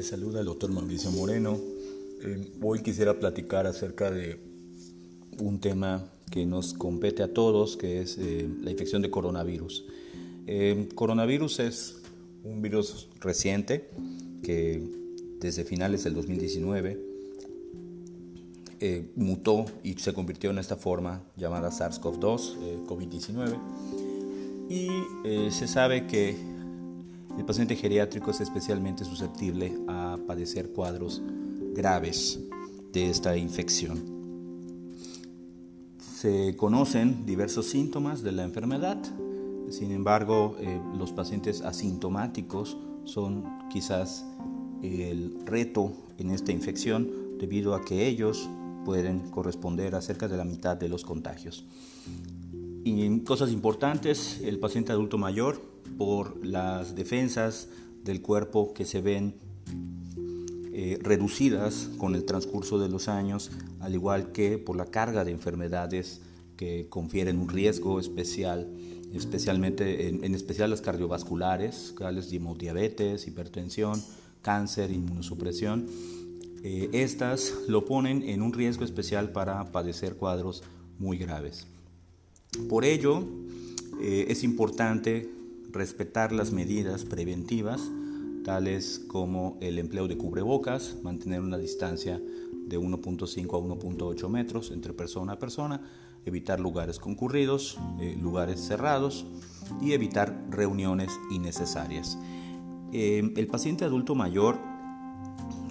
Les saluda el doctor Mauricio Moreno. Eh, hoy quisiera platicar acerca de un tema que nos compete a todos, que es eh, la infección de coronavirus. Eh, coronavirus es un virus reciente que desde finales del 2019 mutó y se convirtió en esta forma llamada SARS-CoV-2, COVID-19. Y se sabe que el paciente geriátrico es especialmente susceptible a padecer cuadros graves de esta infección. Se conocen diversos síntomas de la enfermedad, sin embargo, eh, los pacientes asintomáticos son quizás el reto en esta infección debido a que ellos pueden corresponder a cerca de la mitad de los contagios. Y cosas importantes, el paciente adulto mayor por las defensas del cuerpo que se ven eh, reducidas con el transcurso de los años, al igual que por la carga de enfermedades que confieren un riesgo especial, especialmente en, especial las cardiovasculares, tales como diabetes, hipertensión, cáncer, inmunosupresión. Eh, estas lo ponen en un riesgo especial para padecer cuadros muy graves. Por ello, eh, es importante respetar las medidas preventivas, tales como el empleo de cubrebocas, mantener una distancia de 1.5 a 1.8 metros entre persona a persona, evitar lugares concurridos, eh, lugares cerrados y evitar reuniones innecesarias. Eh, el paciente adulto mayor,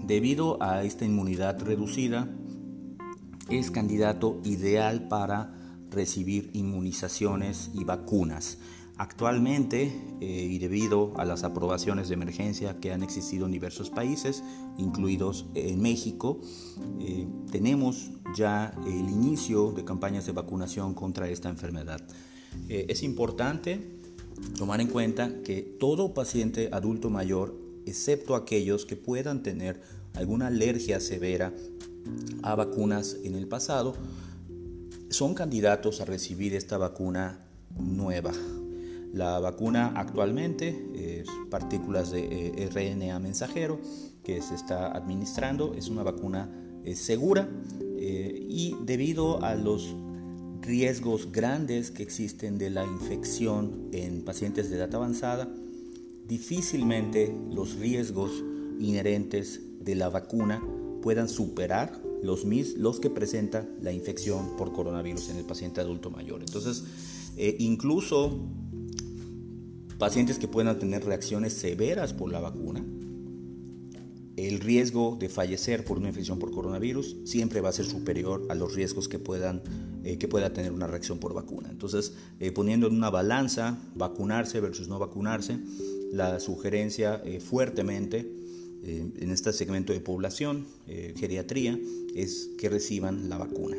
debido a esta inmunidad reducida, es candidato ideal para recibir inmunizaciones y vacunas. Actualmente, eh, y debido a las aprobaciones de emergencia que han existido en diversos países, incluidos en México, eh, tenemos ya el inicio de campañas de vacunación contra esta enfermedad. Eh, es importante tomar en cuenta que todo paciente adulto mayor, excepto aquellos que puedan tener alguna alergia severa a vacunas en el pasado, son candidatos a recibir esta vacuna nueva la vacuna actualmente es partículas de eh, RNA mensajero que se está administrando. Es una vacuna eh, segura eh, y debido a los riesgos grandes que existen de la infección en pacientes de edad avanzada, difícilmente los riesgos inherentes de la vacuna puedan superar los, los que presenta la infección por coronavirus en el paciente adulto mayor. Entonces, incluso pacientes que puedan tener reacciones severas por la vacuna, el riesgo de fallecer por una infección por coronavirus siempre va a ser superior a los riesgos que, puedan, eh, que pueda tener una reacción por vacuna. Entonces, eh, poniendo en una balanza vacunarse versus no vacunarse, la sugerencia eh, fuertemente en este segmento de población, geriatría, es que reciban la vacuna.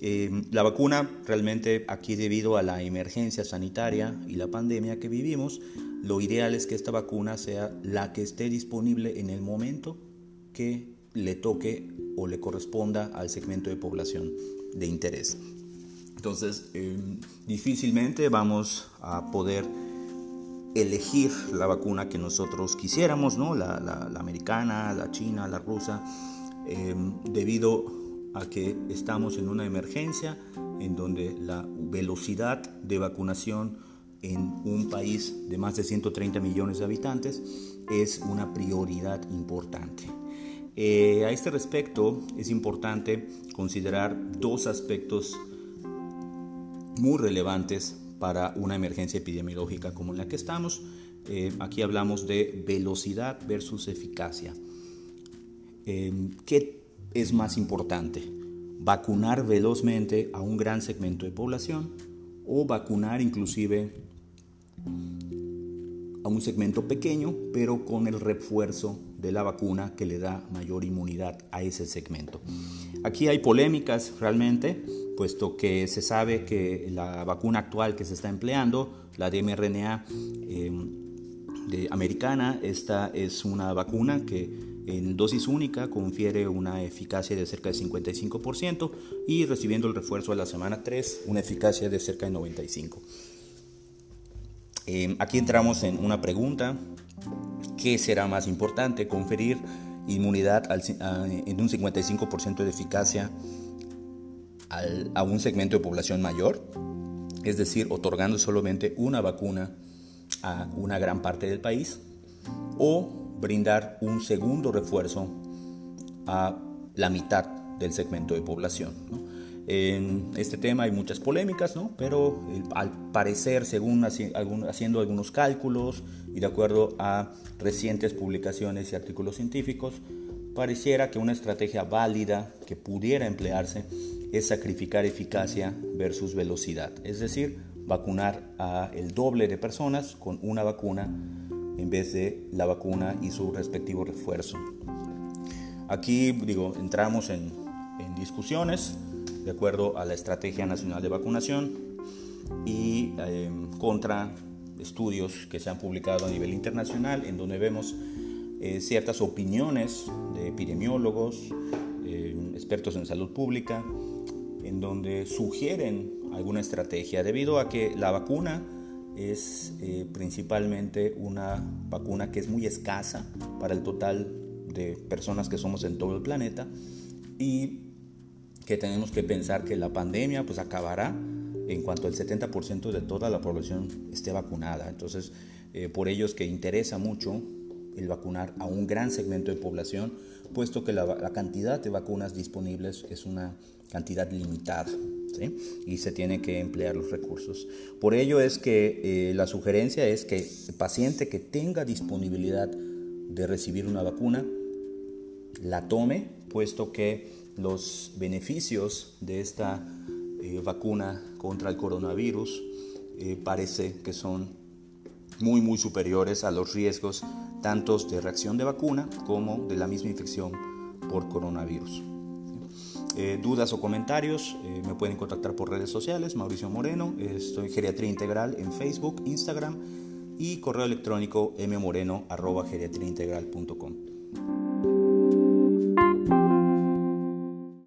Eh, la vacuna realmente aquí debido a la emergencia sanitaria y la pandemia que vivimos, lo ideal es que esta vacuna sea la que esté disponible en el momento que le toque o le corresponda al segmento de población de interés. Entonces, em, difícilmente vamos a poder elegir la vacuna que nosotros quisiéramos, ¿no? la, americana, la china, la rusa, em, debido a que estamos en una emergencia en donde la velocidad de vacunación en un país de más de 130 millones de habitantes es una prioridad importante. Eh, a este respecto es importante considerar dos aspectos muy relevantes para una emergencia epidemiológica como la que estamos. Eh, aquí hablamos de velocidad versus eficacia. Eh, ¿Qué es más importante? ¿Vacunar velozmente a un gran segmento de población o vacunar inclusive a un segmento pequeño, pero con el refuerzo de la vacuna que le da mayor inmunidad a ese segmento. Aquí hay polémicas realmente, puesto que se sabe que la vacuna actual que se está empleando, la de mRNA eh, americana, esta es una vacuna que en dosis única confiere una eficacia de cerca de 55% y recibiendo el refuerzo a la semana 3 una eficacia de cerca de 95%. Em, aquí entramos en una pregunta ¿Qué será más importante? Conferir inmunidad en un 55% de eficacia a un segmento de población mayor, es decir, otorgando solamente una vacuna a una gran parte del país, o brindar un segundo refuerzo a la mitad del segmento de población. En este tema hay muchas polémicas, ¿no? pero al parecer, según haciendo algunos cálculos y de acuerdo a recientes publicaciones y artículos científicos, pareciera que una estrategia válida que pudiera emplearse es sacrificar eficacia versus velocidad, es decir, vacunar a el doble de personas con una vacuna en vez de la vacuna y su respectivo refuerzo. Aquí digo, entramos en, en discusiones de acuerdo a la Estrategia Nacional de Vacunación y em, contra estudios que se han publicado a nivel internacional en donde vemos eh, ciertas opiniones de epidemiólogos, em, expertos en salud pública, en donde sugieren alguna estrategia debido a que la vacuna es eh, principalmente una vacuna que es muy escasa para el total de personas que somos en todo el planeta y que tenemos que pensar que la pandemia pues acabará en cuanto el 70% de toda la población esté vacunada. Entonces, eh, por ello es que interesa mucho el vacunar a un gran segmento de población, puesto que la, cantidad de vacunas disponibles es una cantidad limitada y se tiene que emplear los recursos. Por ello es que eh, la sugerencia es que el paciente que tenga disponibilidad de recibir una vacuna, la tome, puesto que los beneficios de esta eh, vacuna contra el coronavirus eh, parece que son muy muy superiores a los riesgos tanto de reacción de vacuna como de la misma infección por coronavirus. Eh, dudas o comentarios me pueden contactar por redes sociales, Mauricio Moreno, estoy Geriatría Integral en Facebook, Instagram y correo electrónico mmoreno.geriatriaintegral.com.